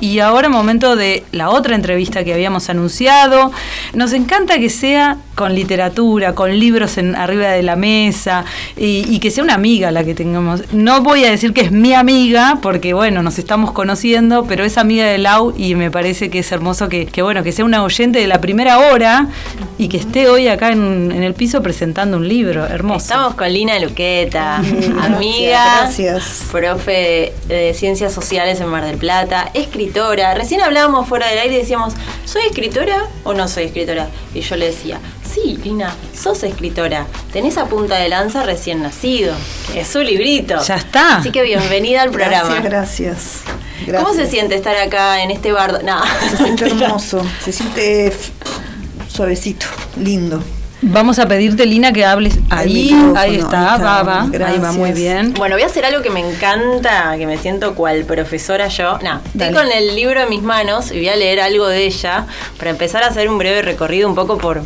Y ahora momento de la otra entrevista que habíamos anunciado. Nos encanta que sea con literatura, con libros en, arriba de la mesa y, que sea una amiga la que tengamos. No voy a decir que es mi amiga, porque bueno, nos estamos conociendo, pero es amiga de Lau y me parece que es hermoso que, bueno, que sea una oyente de la primera hora y que esté hoy acá en, el piso presentando un libro. Hermoso. Estamos con Lina Luqueta, amiga, gracias. profe de Ciencias Sociales en Mar del Plata, escritora. Recién hablábamos fuera del aire y decíamos, ¿soy escritora o no soy escritora? Y yo le decía, sí, Lina, sos escritora. Tenés a punta de lanza recién nacido, es su librito. Ya está. Así que bienvenida al programa. Gracias, gracias. ¿Cómo se siente estar acá en este bardo? No. Se siente hermoso, se siente suavecito, lindo. Vamos a pedirte, Lina, que hables ahí. Ahí está, va, va. Ahí va muy bien. Bueno, voy a hacer algo que me encanta, que me siento cual profesora yo. No, estoy con el libro en mis manos y voy a leer algo de ella para empezar a hacer un breve recorrido un poco por,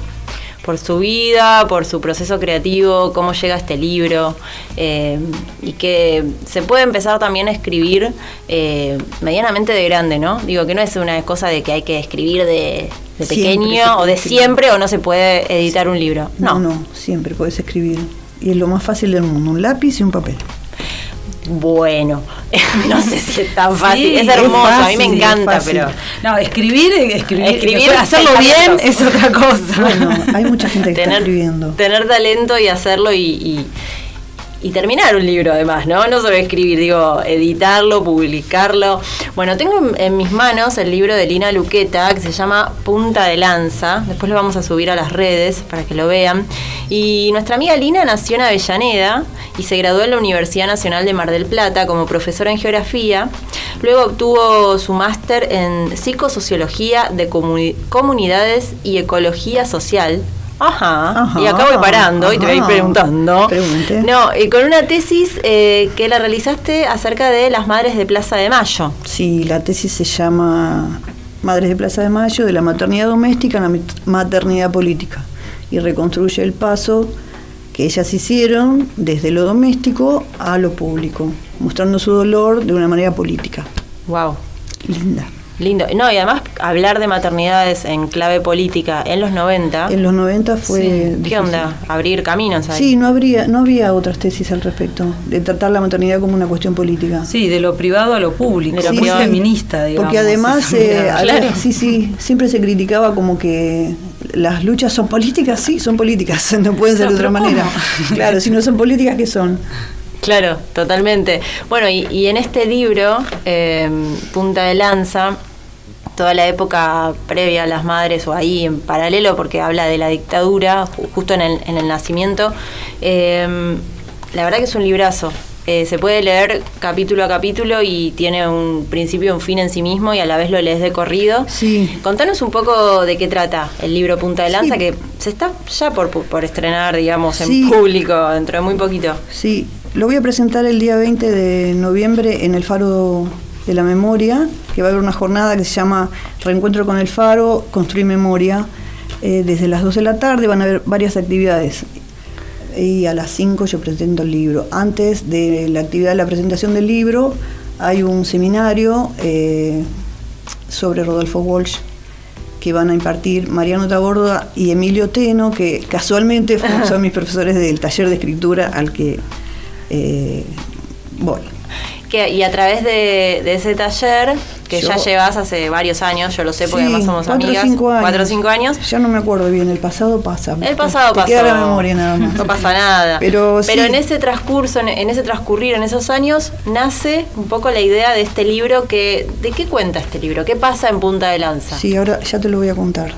por su vida, por su proceso creativo, cómo llega este libro eh, y que se puede empezar también a escribir eh, medianamente de grande, ¿no? Digo que no es una cosa de que hay que escribir de, pequeño o de siempre o no se puede editar un libro. No. no, no, siempre puedes escribir. Y es lo más fácil del mundo, un lápiz y un papel. Bueno, no sé si es tan fácil, es hermoso, a mí me encanta, pero... No, escribir, escribir, escribir hacerlo bien es otra cosa. Bueno, hay mucha gente que está escribiendo. Tener talento y hacerlo y y terminar un libro además, ¿no? No solo escribir, digo, editarlo, publicarlo. Bueno, tengo en, mis manos el libro de Lina Luqueta que se llama Punta de Lanza. Después lo vamos a subir a las redes para que lo vean. Y nuestra amiga Lina nació en Avellaneda y se graduó en la Universidad Nacional de Mar del Plata como profesora en geografía. Luego obtuvo su máster en psicosociología de comunidades y ecología social Ajá. y acá voy parando y te voy preguntando. Pregunte. No, y con una tesis eh, que la realizaste acerca de las madres de Plaza de Mayo. Sí, la tesis se llama Madres de Plaza de Mayo, de la maternidad doméstica a la maternidad política. Y reconstruye el paso que ellas hicieron desde lo doméstico a lo público, mostrando su dolor de una manera política. Wow. Linda. Lindo. No, y además hablar de maternidades en clave política en los 90. En los 90 fue. ¿Qué onda? Abrir caminos ahí. Sí, no, habría, no había otras tesis al respecto, de tratar la maternidad como una cuestión política. Sí, de lo privado a lo público, de lo sí, feminista, digamos. Porque además, eh, sí, sí, siempre se criticaba como que las luchas son políticas, sí, son políticas, no pueden ser de otra manera. Claro, si no son políticas, ¿qué son? Claro, totalmente. Bueno, y, en este libro, eh, Punta de Lanza, toda la época previa a las madres o ahí en paralelo porque habla de la dictadura justo en el, nacimiento. Em, la verdad que es un librazo. Eh, se puede leer capítulo a capítulo y tiene un principio y un fin en sí mismo y a la vez lo lees de corrido. Sí. Contanos un poco de qué trata el libro Punta de Lanza, que se está ya por, por estrenar, digamos, en público dentro de muy poquito. Sí, lo voy a presentar el día 20 de noviembre en el Faro de la Memoria, que va a haber una jornada que se llama Reencuentro con el Faro, Construir Memoria. Eh, desde las 2 de la tarde van a haber varias actividades y a las 5 yo presento el libro. Antes de la actividad de la presentación del libro hay un seminario eh, sobre Rodolfo Walsh que van a impartir Mariano Tagorda y Emilio Teno, que casualmente son mis profesores del taller de escritura al que eh, voy y a través de, ese taller, que ya llevas hace varios años, yo lo sé porque además somos cuatro amigas. O cinco años. Ya no me acuerdo bien, el pasado pasa. El pasado pasa. Queda la memoria nada más. No pasa nada. Pero, Pero en ese transcurso, en, ese transcurrir, en esos años, nace un poco la idea de este libro que. ¿De qué cuenta este libro? ¿Qué pasa en Punta de Lanza? Sí, ahora ya te lo voy a contar.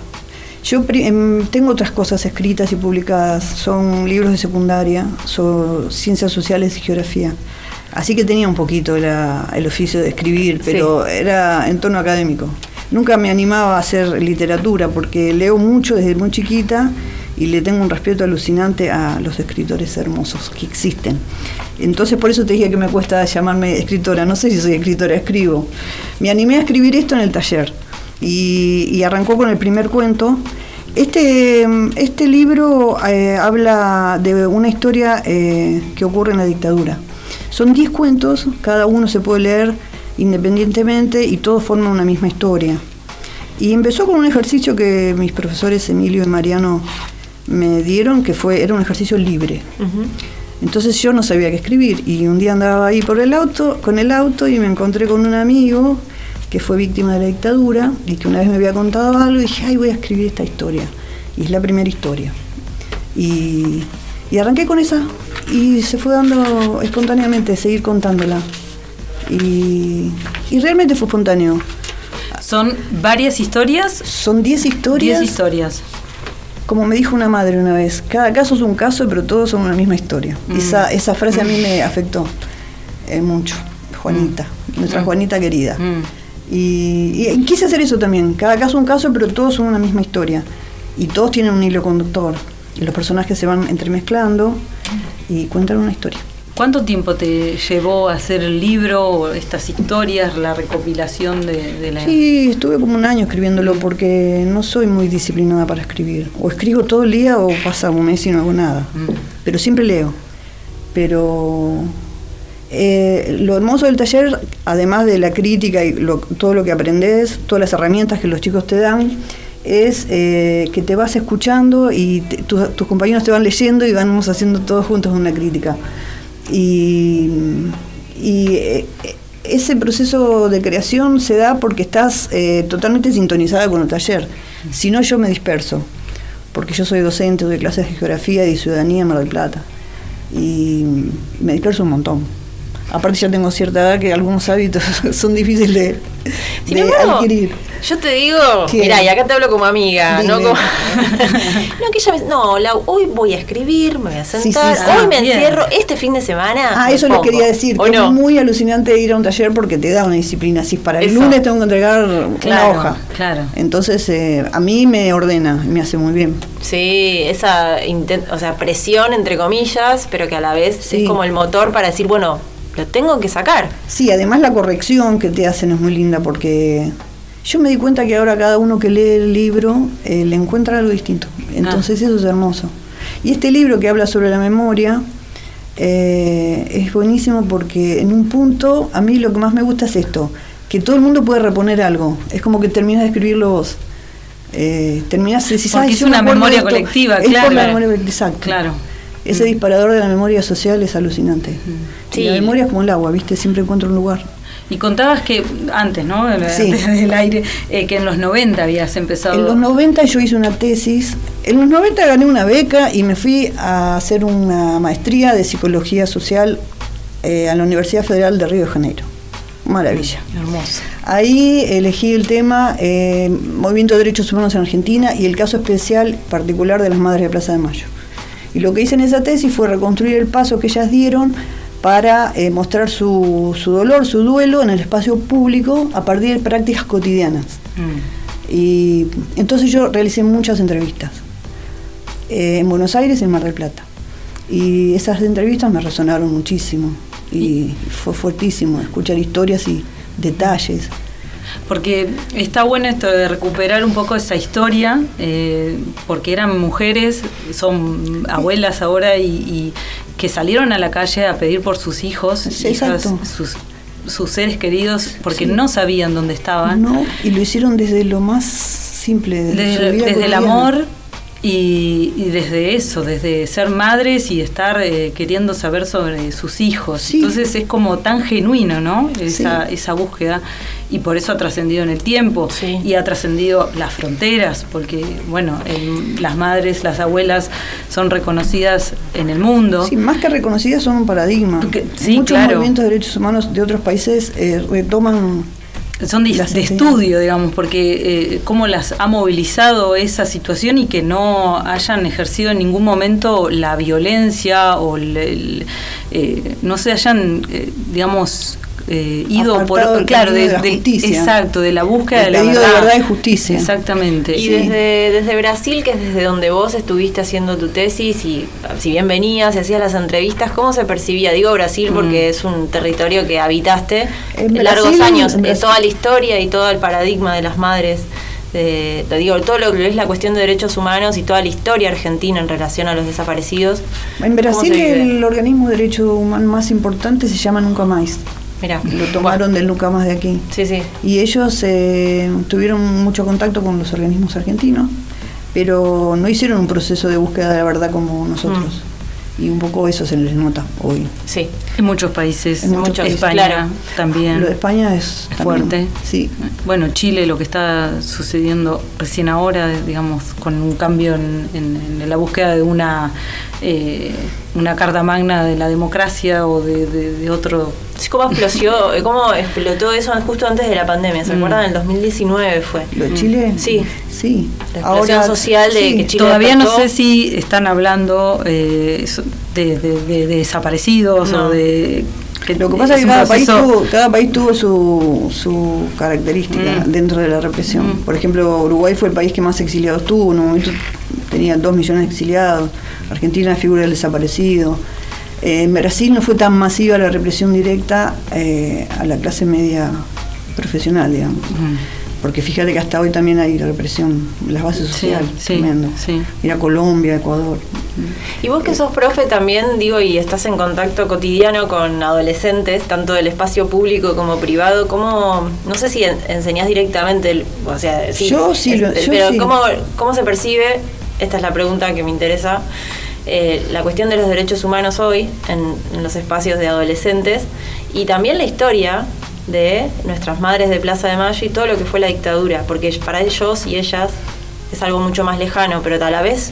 Yo em, tengo otras cosas escritas y publicadas, son libros de secundaria, son ciencias sociales y geografía. Así que tenía un poquito el oficio de escribir, pero era en tono académico. Nunca me animaba a hacer literatura porque leo mucho desde muy chiquita y le tengo un respeto alucinante a los escritores hermosos que existen. Entonces por eso te dije que me cuesta llamarme escritora. No sé si soy escritora, escribo. Me animé a escribir esto en el taller y, arrancó con el primer cuento. Este, este libro eh, habla de una historia eh, que ocurre en la dictadura. Son 10 cuentos, cada uno se puede leer independientemente y todos forman una misma historia. Y empezó con un ejercicio que mis profesores Emilio y Mariano me dieron, que fue era un ejercicio libre. Entonces yo no sabía qué escribir y un día andaba ahí por el auto, con el auto y me encontré con un amigo que fue víctima de la dictadura y que una vez me había contado algo y dije, ay, voy a escribir esta historia. Y es la primera historia. Y, y arranqué con esa y se fue dando espontáneamente, seguir contándola. Y, y realmente fue espontáneo. ¿Son varias historias? Son 10 historias. 10 historias. Como me dijo una madre una vez, cada caso es un caso, pero todos son una misma historia. Mm. Esa, esa frase a mí me afectó eh, mucho. Juanita, nuestra Mm. Juanita querida. Mm. Y, y quise hacer eso también. Cada caso es un caso, pero todos son una misma historia. Y todos tienen un hilo conductor. Y los personajes se van entremezclando y cuentan una historia. ¿Cuánto tiempo te llevó a hacer el libro, estas historias, la recopilación de, de la... Sí, estuve como un año escribiéndolo porque no soy muy disciplinada para escribir. O escribo todo el día o pasa un mes y no hago nada. Mm. Pero siempre leo. Pero eh, lo hermoso del taller, además de la crítica y lo- todo lo que aprendes, todas las herramientas que los chicos te dan, es eh, que te vas escuchando y te- tus- compañeros te van leyendo y vamos haciendo todos juntos una crítica. Y, y, eh, ese proceso de creación se da porque estás eh, totalmente sintonizada con el taller. Si no, yo me disperso, porque yo soy docente, doy clases de geografía y ciudadanía en Mar del Plata. Y me disperso un montón. Aparte ya tengo cierta edad que algunos hábitos son difíciles de, Sin de embargo, adquirir. yo te digo, ¿Qué? mira, y acá te hablo como amiga, no como. no, que ella me- no, Lau, hoy voy a escribir, me voy a sí, sentar, sí. hoy me bien. encierro, este fin de semana. Ah, eso les pongo. quería decir, ¿O que no? es muy alucinante ir a un taller porque te da una disciplina. Si para el Eso. lunes tengo que entregar una Claro, hoja. claro. Entonces, eh, a mí me ordena, y me hace muy bien. Sí, esa o sea, presión entre comillas, pero que a la vez Sí. es como el motor para decir, bueno, lo tengo que sacar. Sí, además la corrección que te hacen es muy linda porque yo me di cuenta que ahora cada uno que lee el libro eh, le encuentra algo distinto. Entonces eso es hermoso. Y este libro que habla sobre la memoria eh, es buenísimo porque en un punto a mí lo que más me gusta es esto, que todo el mundo puede reponer algo. Es como que terminas de escribirlo vos. Eh, terminás decís, Porque "Ay, es una memoria de esto". colectiva, es claro. Por la memoria exacto. Claro. Ese disparador de la memoria social es alucinante. Sí. La memoria es como el agua, ¿viste? Siempre encuentra un lugar. Y contabas que antes, ¿no? Sí. Antes del aire, eh, que en los 90 habías empezado. En los 90 yo hice una tesis. En los 90 gané una beca y me fui a hacer una maestría de psicología social eh, a la Universidad Federal de Río de Janeiro. Maravilla. Hermoso. Ahí elegí el tema eh, Movimiento de Derechos Humanos en Argentina y el caso especial particular de las Madres de Plaza de Mayo. Y lo que hice en esa tesis fue reconstruir el paso que ellas dieron para eh, mostrar su, su dolor, su duelo en el espacio público a partir de prácticas cotidianas. Mm. Y entonces yo realicé muchas entrevistas eh, en Buenos Aires y en Mar del Plata. Y esas entrevistas me resonaron muchísimo y fue fuertísimo escuchar historias y detalles. Porque está bueno esto de recuperar un poco esa historia, eh, porque eran mujeres, son abuelas ahora y, y que salieron a la calle a pedir por sus hijos, Sí, hijas, exacto. sus, sus seres queridos, porque Sí. no sabían dónde estaban. No, y lo hicieron desde lo más simple, desde, Desde, el amor y, y desde eso, desde ser madres y estar eh, queriendo saber sobre sus hijos. Sí. Entonces es como tan genuino, ¿no? Esa, Sí. esa búsqueda. Y por eso ha trascendido en el tiempo Sí. y ha trascendido las fronteras, porque, bueno, el- las madres, las abuelas son reconocidas en el mundo. Sí, más que reconocidas son un paradigma. Sí, Muchos claro. movimientos de derechos humanos de otros países eh, retoman son de, Las de estudio, digamos, porque eh, cómo las ha movilizado esa situación y que no hayan ejercido en ningún momento la violencia o el, el, eh, no se hayan, eh, digamos, eh, ido Apartado por claro de la del- justicia. exacto de la búsqueda El de la verdad. de verdad y justicia. exactamente Y Sí. desde, desde Brasil, que es desde donde vos estuviste haciendo tu tesis, y si bien venías y hacías las entrevistas, ¿cómo se percibía? Digo Brasil porque Mm. es un territorio que habitaste En largos Brasil, años, en eh, Brasil. toda la historia y todo el paradigma de las madres. de- digo, todo lo que es la cuestión de derechos humanos y toda la historia argentina en relación a los desaparecidos. En ¿Cómo Brasil el organismo de derechos humanos más importante se llama Nunca Más. Mira, Lo tomaron del de aquí. Sí, sí. Y ellos eh, tuvieron mucho contacto con los organismos argentinos, pero no hicieron un proceso de búsqueda de la verdad como nosotros. Y un poco eso se les nota hoy. Sí. En muchos países, En muchos países, España claro. también. Lo de España es Es también- fuerte. Sí. Bueno, Chile, lo que está sucediendo recién ahora, digamos, con un cambio en, en- en la búsqueda de una eh, una carta magna de la democracia o de, de- de otro. ¿Cómo explosió, eh, cómo explotó eso justo antes de la pandemia? ¿Se Mm. acuerdan? En el 2019 fue. ¿Lo de Chile? Sí. Sí. La explosión social de que Chile Todavía no sé si están hablando eh, de, de- de- de desaparecidos No. o de. Lo que pasa es que cada país, tuvo, cada país tuvo su, su característica Mm. dentro de la represión. Mm. Por ejemplo, Uruguay fue el país que más exiliados tuvo, en un momento tenía dos millones de exiliados. Argentina figura del desaparecido. Eh, en Brasil no fue tan masiva la represión directa eh, a la clase media profesional, digamos. Mm. Porque fíjate que hasta hoy también hay represión en las bases Sí, sociales, sí, tremendo. sí. Mira Colombia, Ecuador. Y vos que sos profe también, digo, y estás en contacto cotidiano con adolescentes, tanto del espacio público como privado, ¿cómo, no sé si en- enseñás directamente, el- o sea, sí, Yo sí lo- yo pero sí. ¿cómo, ¿cómo se percibe, esta es la pregunta que me interesa, eh, la cuestión de los derechos humanos hoy en, en los espacios de adolescentes y también la historia de nuestras madres de Plaza de Mayo y todo lo que fue la dictadura, porque para ellos y ellas es algo mucho más lejano, pero a la vez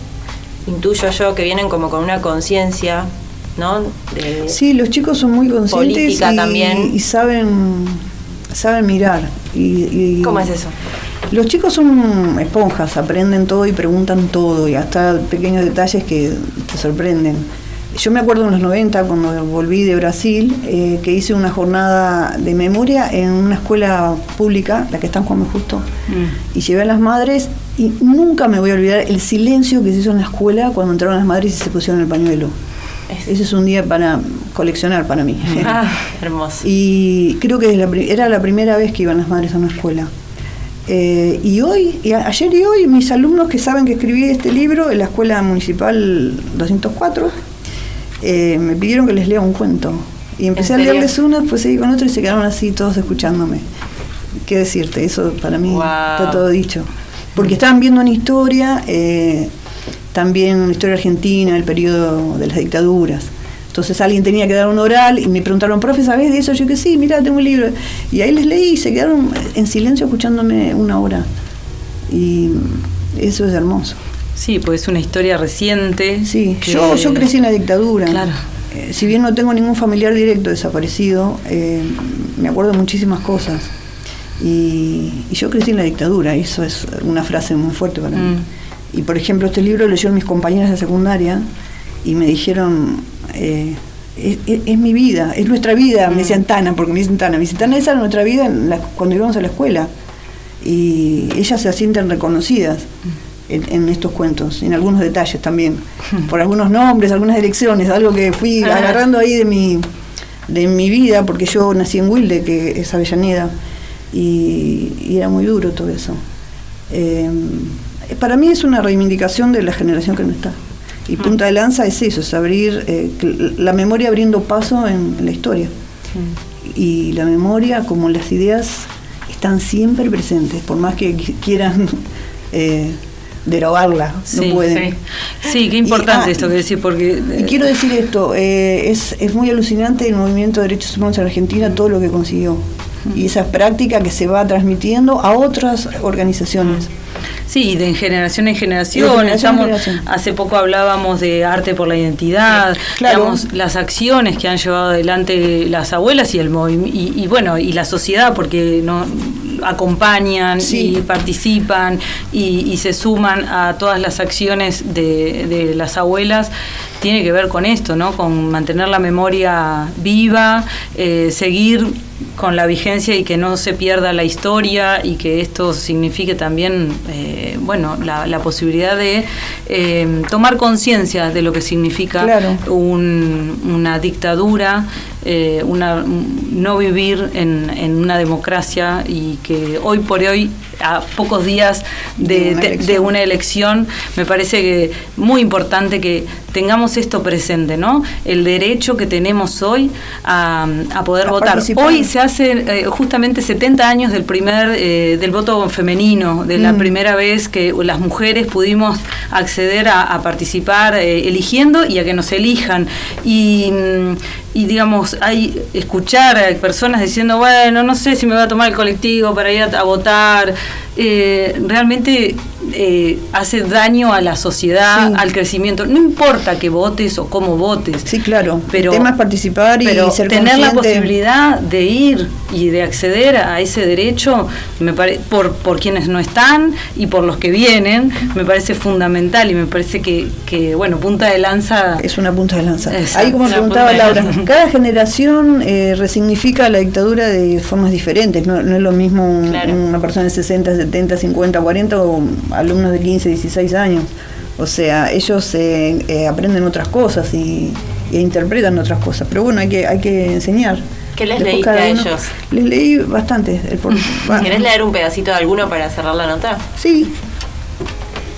intuyo yo que vienen como con una conciencia, ¿no? De- Sí, los chicos son muy conscientes Política y, también. y saben saben mirar. Y, y- ¿Cómo es eso? Los chicos son esponjas, aprenden todo y preguntan todo, y hasta pequeños detalles que te sorprenden. Yo me acuerdo en los 90, cuando volví de Brasil, eh, que hice una jornada de memoria en una escuela pública, la que está en Juan. Justo, Mm. y llevé a las madres, y nunca me voy a olvidar el silencio que se hizo en la escuela cuando entraron las madres y se pusieron el pañuelo. Es- Ese es un día para coleccionar para mí. Ah, hermoso. Y creo que era la primera vez que iban las madres a una escuela. Eh, y hoy, y a- ayer y hoy, mis alumnos que saben que escribí este libro en la Escuela Municipal 204, eh, me pidieron que les lea un cuento. Y empecé a leerles uno, después seguí con otro y se quedaron así todos escuchándome. ¿Qué decirte? Eso para mí Wow. está todo dicho. Porque estaban viendo una historia, eh, también una historia argentina, el periodo de las dictaduras. Entonces alguien tenía que dar un oral y me preguntaron, profe, ¿sabés de eso? Yo que sí, mira, tengo un libro. Y ahí les leí y se quedaron en silencio escuchándome una hora. Y eso es hermoso. Sí, pues es una historia reciente. Sí, que- yo, yo crecí en la dictadura. Claro. Eh, si bien no tengo ningún familiar directo desaparecido, eh, me acuerdo de muchísimas cosas. Y, y yo crecí en la dictadura, eso es una frase muy fuerte para mí. Mm. Y por ejemplo, este libro lo leyeron mis compañeras de secundaria y me dijeron, eh, es, es- es mi vida, es nuestra vida, me decían Tana, porque me dicen Tana, me dicen Tana, esa era nuestra vida en la- cuando íbamos a la escuela. Y ellas se sienten reconocidas en, en estos cuentos, en algunos detalles también, por algunos nombres, algunas direcciones, algo que fui Ah. agarrando ahí de mi, de mi vida, porque yo nací en Wilde, que es Avellaneda, y, y era muy duro todo eso. Eh, para mí es una reivindicación de la generación que no está. Y punta de lanza es eso, es abrir eh, la memoria abriendo paso en, en la historia. Y la memoria, como las ideas, están siempre presentes, por más que qui- quieran eh, derogarla, Sí, no pueden. Sí, Sí, qué importante Y, ah, esto que decís, porque. Y quiero decir esto, eh, es, es muy alucinante el movimiento de derechos humanos en Argentina, todo lo que consiguió. Y esa práctica que se va transmitiendo a otras organizaciones. Sí, de generación en generación. En generación. Hace poco hablábamos de arte por la identidad, Sí, claro. digamos, las acciones que han llevado adelante las abuelas y el movimiento y, y bueno y la sociedad porque no acompañan Sí. y participan y, y se suman a todas las acciones de, de las abuelas tiene que ver con esto, ¿no? Con mantener la memoria viva, eh, seguir con la vigencia y que no se pierda la historia y que esto signifique también, eh, bueno, la, la posibilidad de eh, tomar conciencia de lo que significa Claro. un- una dictadura, eh, una, un- no vivir en, en una democracia y que hoy por hoy a pocos días de, una elección, me parece que muy importante que tengamos esto presente, ¿no? El derecho que tenemos hoy a, poder votar. Hoy se hace eh, justamente 70 años del primer eh, del voto femenino, de la mm. primera vez que las mujeres pudimos acceder a, participar eh, eligiendo y a que nos elijan. Y, mm, y digamos, hay escuchar a personas diciendo, bueno, no sé si me voy a tomar el colectivo para ir a, votar, eh, realmente eh, hace daño a la sociedad, al crecimiento. No importa que votes o cómo votes. Sí, claro. Pero, el tema es participar y ser tener la posibilidad de ir y de acceder a ese derecho, me por, por quienes no están y por los que vienen, me parece fundamental y me parece que, que bueno, punta de lanza. Es una punta de lanza. Ahí, como preguntaba Laura, cada generación eh, resignifica la dictadura de formas diferentes. No, es lo mismo una persona de 60, 70, 50, 40 o alumnos de 15, 16 años. O sea, ellos eh, eh, aprenden otras cosas y, interpretan otras cosas. Pero bueno, hay que, hay que enseñar. ¿Qué les leíste a ellos? Les leí bastante. El ¿Querés leer un pedacito de alguno para cerrar la nota? Sí.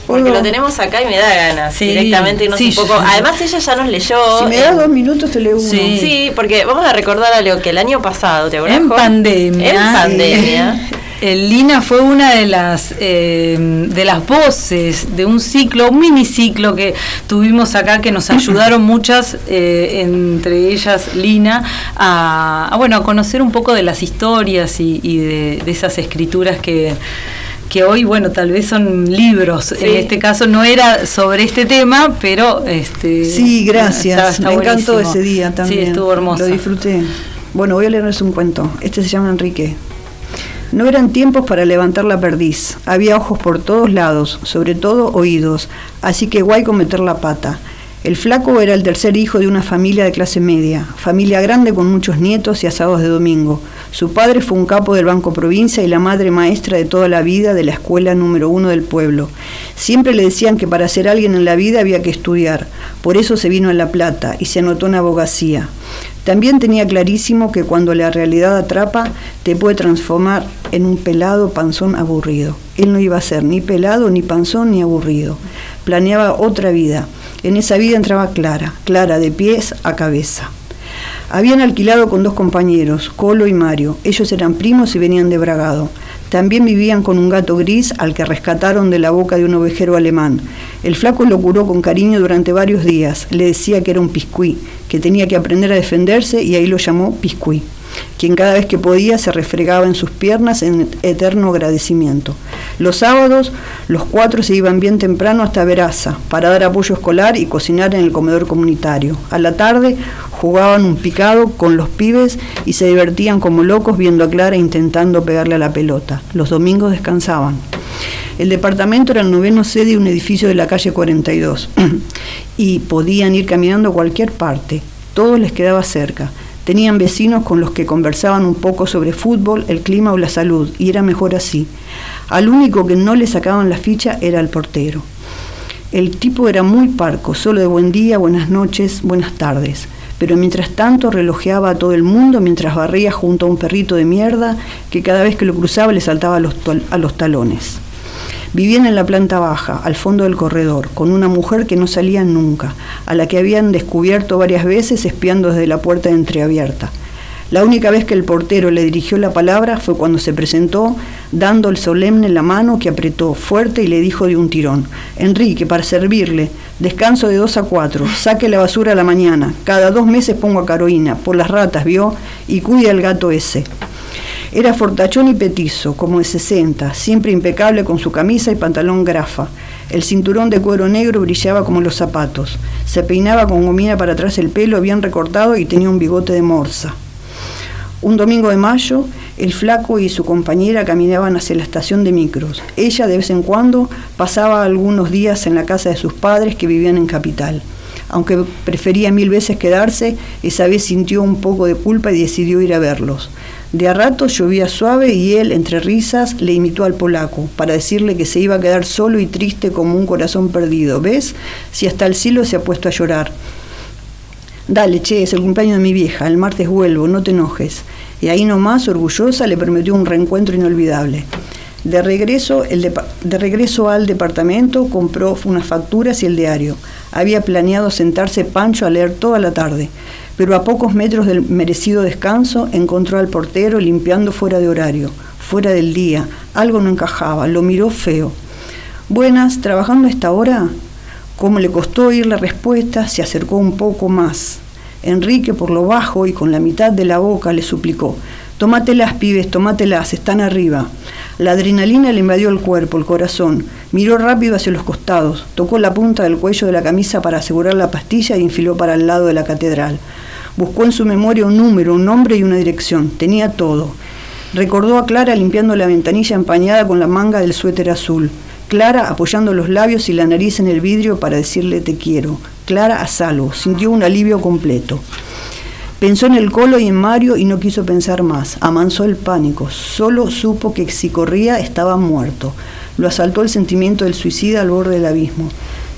Porque lo tenemos acá y me da ganas directamente un poco. Además ella ya nos leyó. Si me das dos minutos te leo uno. Sí. porque vamos a recordar algo que el año pasado, ¿te acuerdas? En pandemia. En pandemia. Lina fue una de las eh, de las voces de un ciclo, un miniciclo que tuvimos acá que nos ayudaron muchas, eh, entre ellas Lina, a, bueno a conocer un poco de las historias y, de, esas escrituras que que hoy, bueno, tal vez son libros. En este caso no era sobre este tema, pero este Sí, gracias. Me encantó ese día también. Sí, estuvo hermoso. Lo disfruté. Bueno, voy a leerles un cuento. Este se llama Enrique. No eran tiempos para levantar la perdiz. Había ojos por todos lados, sobre todo oídos, así que guay con meter la pata. El flaco era el tercer hijo de una familia de clase media, familia grande con muchos nietos y asados de domingo. Su padre fue un capo del Banco Provincia y la madre maestra de toda la vida de la escuela número uno del pueblo. Siempre le decían que para ser alguien en la vida había que estudiar, por eso se vino a La Plata y se anotó en abogacía. También tenía clarísimo que cuando la realidad atrapa, te puede transformar en un pelado panzón aburrido. Él no iba a ser ni pelado, ni panzón, ni aburrido. Planeaba otra vida en esa vida entraba Clara, Clara de pies a cabeza. Habían alquilado con dos compañeros, Colo y Mario. Ellos eran primos y venían de Bragado. También vivían con un gato gris al que rescataron de la boca de un ovejero alemán. El flaco lo curó con cariño durante varios días. Le decía que era un piscuí, que tenía que aprender a defenderse y ahí lo llamó piscuí quien cada vez que podía se refregaba en sus piernas en eterno agradecimiento. Los sábados, los cuatro se iban bien temprano hasta Veraza para dar apoyo escolar y cocinar en el comedor comunitario. A la tarde jugaban un picado con los pibes y se divertían como locos viendo a Clara intentando pegarle a la pelota. Los domingos descansaban. El departamento era el noveno sede de un edificio de la calle 42 y podían ir caminando a cualquier parte. Todo les quedaba cerca. Tenían vecinos con los que conversaban un poco sobre fútbol, el clima o la salud, y era mejor así. Al único que no le sacaban la ficha era el portero. El tipo era muy parco, solo de buen día, buenas noches, buenas tardes. Pero mientras tanto relojeaba a todo el mundo mientras barría junto a un perrito de mierda que cada vez que lo cruzaba le saltaba a los, a los talones. Vivían en la planta baja, al fondo del corredor, con una mujer que no salía nunca, a la que habían descubierto varias veces espiando desde la puerta entreabierta. La única vez que el portero le dirigió la palabra fue cuando se presentó, dando el solemne la mano que apretó fuerte y le dijo de un tirón, Enrique, para servirle, descanso de dos a cuatro, saque la basura a la mañana, cada dos meses pongo a Carolina, por las ratas, vio, y cuide al gato ese. Era fortachón y petizo, como de 60, siempre impecable con su camisa y pantalón grafa. El cinturón de cuero negro brillaba como los zapatos. Se peinaba con gomina para atrás el pelo bien recortado y tenía un bigote de morsa. Un domingo de mayo, el flaco y su compañera caminaban hacia la estación de micros. Ella de vez en cuando pasaba algunos días en la casa de sus padres que vivían en Capital. Aunque prefería mil veces quedarse, esa vez sintió un poco de culpa y decidió ir a verlos. De a rato llovía suave y él, entre risas, le imitó al polaco, para decirle que se iba a quedar solo y triste como un corazón perdido. ¿Ves? Si hasta el cielo se ha puesto a llorar. Dale, che, es el cumpleaños de mi vieja, el martes vuelvo, no te enojes. Y ahí nomás, orgullosa, le prometió un reencuentro inolvidable. De regreso, de regreso al departamento compró unas facturas y el diario. Había planeado sentarse Pancho a leer toda la tarde, pero a pocos metros del merecido descanso encontró al portero limpiando fuera de horario, fuera del día. Algo no encajaba, lo miró feo. Buenas, ¿trabajando a esta hora? Como le costó oír la respuesta, se acercó un poco más. Enrique, por lo bajo y con la mitad de la boca, le suplicó, Tómatelas, pibes, tómatelas, están arriba. La adrenalina le invadió el cuerpo, el corazón. Miró rápido hacia los costados, tocó la punta del cuello de la camisa para asegurar la pastilla y enfiló para el lado de la catedral. Buscó en su memoria un número, un nombre y una dirección. Tenía todo. Recordó a Clara limpiando la ventanilla empañada con la manga del suéter azul. Clara apoyando los labios y la nariz en el vidrio para decirle te quiero. Clara a salvo, sintió un alivio completo. Pensó en el colo y en Mario y no quiso pensar más. Amansó el pánico. Solo supo que si corría estaba muerto. Lo asaltó el sentimiento del suicida al borde del abismo.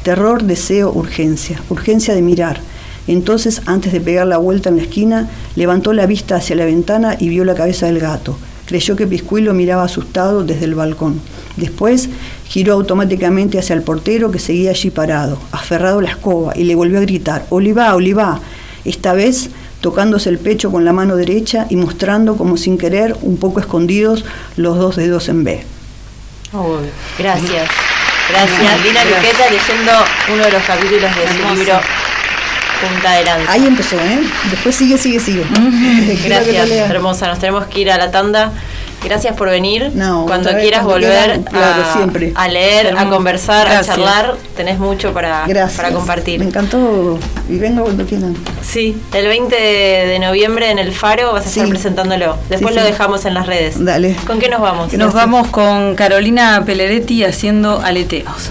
Terror, deseo, urgencia. Urgencia de mirar. Entonces, antes de pegar la vuelta en la esquina, levantó la vista hacia la ventana y vio la cabeza del gato. Creyó que Piscuilo miraba asustado desde el balcón. Después giró automáticamente hacia el portero que seguía allí parado, aferrado a la escoba, y le volvió a gritar, Olivá, Olivá. Esta vez tocándose el pecho con la mano derecha y mostrando como sin querer, un poco escondidos, los dos dedos en B. gracias. Gracias. Lina Luqueta leyendo uno de los capítulos de su libro Punta de Lanza. Ahí empezó, ¿eh? Después sigue, sigue, sigue. Gracias, hermosa. Nos tenemos que ir a la tanda. Gracias por venir. cuando quieras volver a, leer, a conversar, a charlar, tenés mucho para, para compartir. Me encantó y vengo cuando quieran. Sí, el 20 de, noviembre en el Faro vas a estar presentándolo. Después lo dejamos en las redes. Dale. ¿Con qué nos vamos? Nos vamos con Carolina Peleretti haciendo aleteos.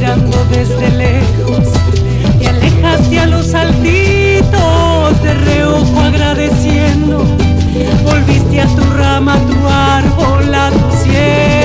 mirando desde lejos te alejaste a los altitos de reojo agradeciendo. Volviste a tu rama a tu árbol a tu cielo.